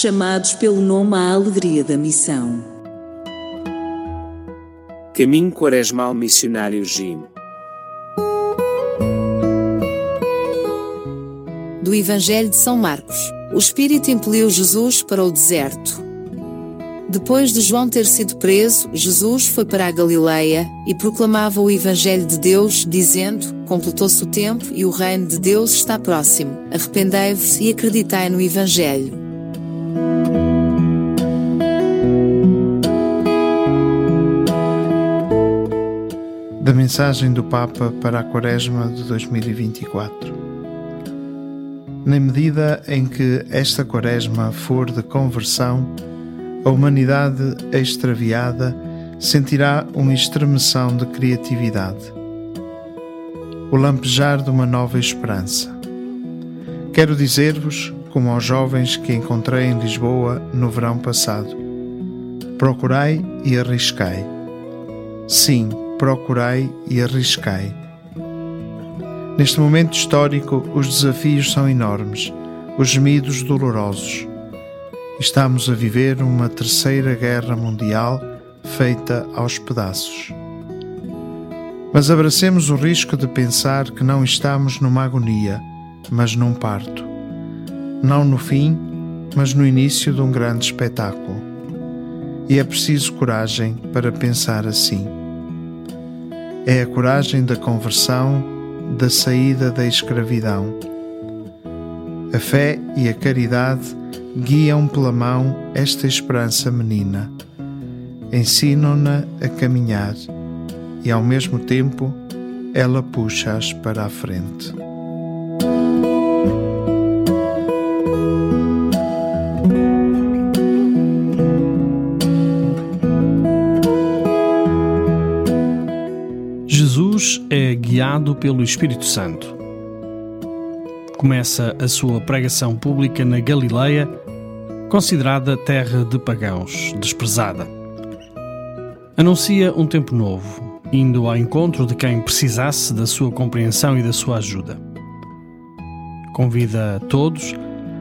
chamados pelo nome à alegria da missão. Caminho Quaresmal Missionário Jim. Do Evangelho de São Marcos. O Espírito impeliu Jesus para o deserto. Depois de João ter sido preso, Jesus foi para a Galileia e proclamava o Evangelho de Deus, dizendo: Completou-se o tempo e o reino de Deus está próximo. Arrependei-vos e acreditai no Evangelho. Da mensagem do Papa para a Quaresma de 2024. Na medida em que esta Quaresma for de conversão, a humanidade extraviada sentirá uma estremeção de criatividade, o lampejar de uma nova esperança. Quero dizer-vos, como aos jovens que encontrei em Lisboa no verão passado, procurai e arriscai. Sim, procurai e arriscai. Neste momento histórico, os desafios são enormes, os gemidos dolorosos Estamos a viver uma terceira guerra mundial feita aos pedaços. Mas abracemos o risco de pensar que não estamos numa agonia, mas num parto. Não no fim, mas no início de um grande espetáculo. E é preciso coragem para pensar assim. É a coragem da conversão, da saída da escravidão. A fé e a caridade guiam pela mão esta esperança menina, ensinam-na a caminhar e, ao mesmo tempo, ela puxa-as para a frente. Pelo Espírito Santo começa a sua pregação pública na Galileia, considerada terra de pagãos, desprezada. Anuncia um tempo novo, indo ao encontro de quem precisasse da sua compreensão e da sua ajuda. Convida todos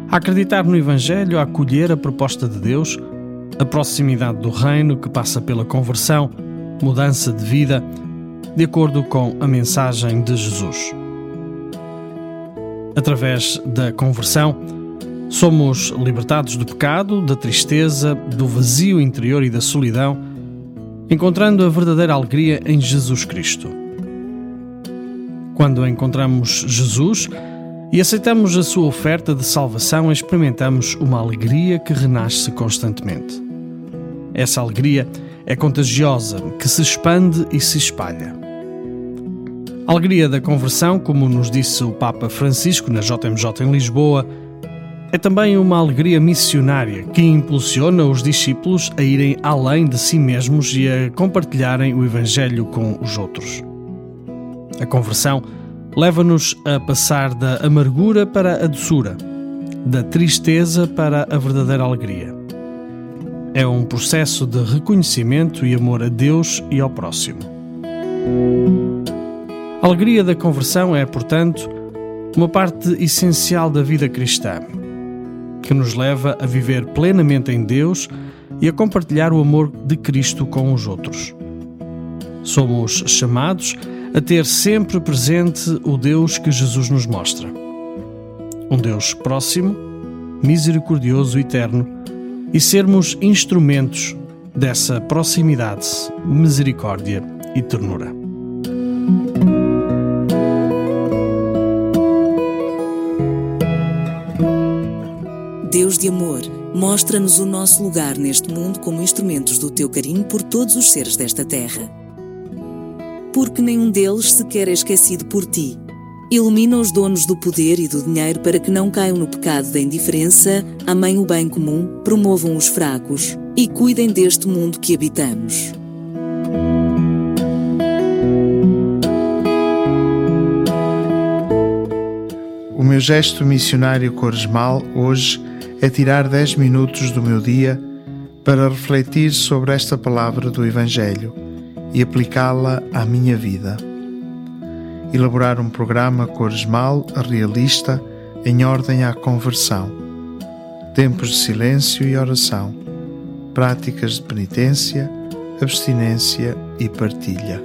a acreditar no Evangelho, a acolher a proposta de Deus, a proximidade do Reino que passa pela conversão, mudança de vida, de acordo com a mensagem de Jesus. Através da conversão, somos libertados do pecado, da tristeza, do vazio interior e da solidão, encontrando a verdadeira alegria em Jesus Cristo. Quando encontramos Jesus e aceitamos a sua oferta de salvação, experimentamos uma alegria que renasce constantemente. Essa alegria é contagiosa, que se expande e se espalha. A alegria da conversão, como nos disse o Papa Francisco na JMJ em Lisboa, é também uma alegria missionária que impulsiona os discípulos a irem além de si mesmos e a compartilharem o Evangelho com os outros. A conversão leva-nos a passar da amargura para a doçura, da tristeza para a verdadeira alegria. É um processo de reconhecimento e amor a Deus e ao próximo. A alegria da conversão é, portanto, uma parte essencial da vida cristã, que nos leva a viver plenamente em Deus e a compartilhar o amor de Cristo com os outros. Somos chamados a ter sempre presente o Deus que Jesus nos mostra. Um Deus próximo, misericordioso e eterno, e sermos instrumentos dessa proximidade, misericórdia e ternura. Deus de amor, mostra-nos o nosso lugar neste mundo como instrumentos do teu carinho por todos os seres desta terra. Porque nenhum deles sequer é esquecido por ti. Ilumina os donos do poder e do dinheiro para que não caiam no pecado da indiferença, amem o bem comum, promovam os fracos e cuidem deste mundo que habitamos. O meu gesto missionário coresmal hoje é tirar 10 minutos do meu dia para refletir sobre esta palavra do Evangelho e aplicá-la à minha vida. Elaborar um programa coresmal realista em ordem à conversão. tempos de silêncio e oração, práticas de penitência, abstinência e partilha.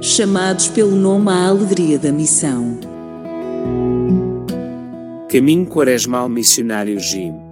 Chamados pelo nome à alegria da missão. Caminho Quaresmal Missionário Jim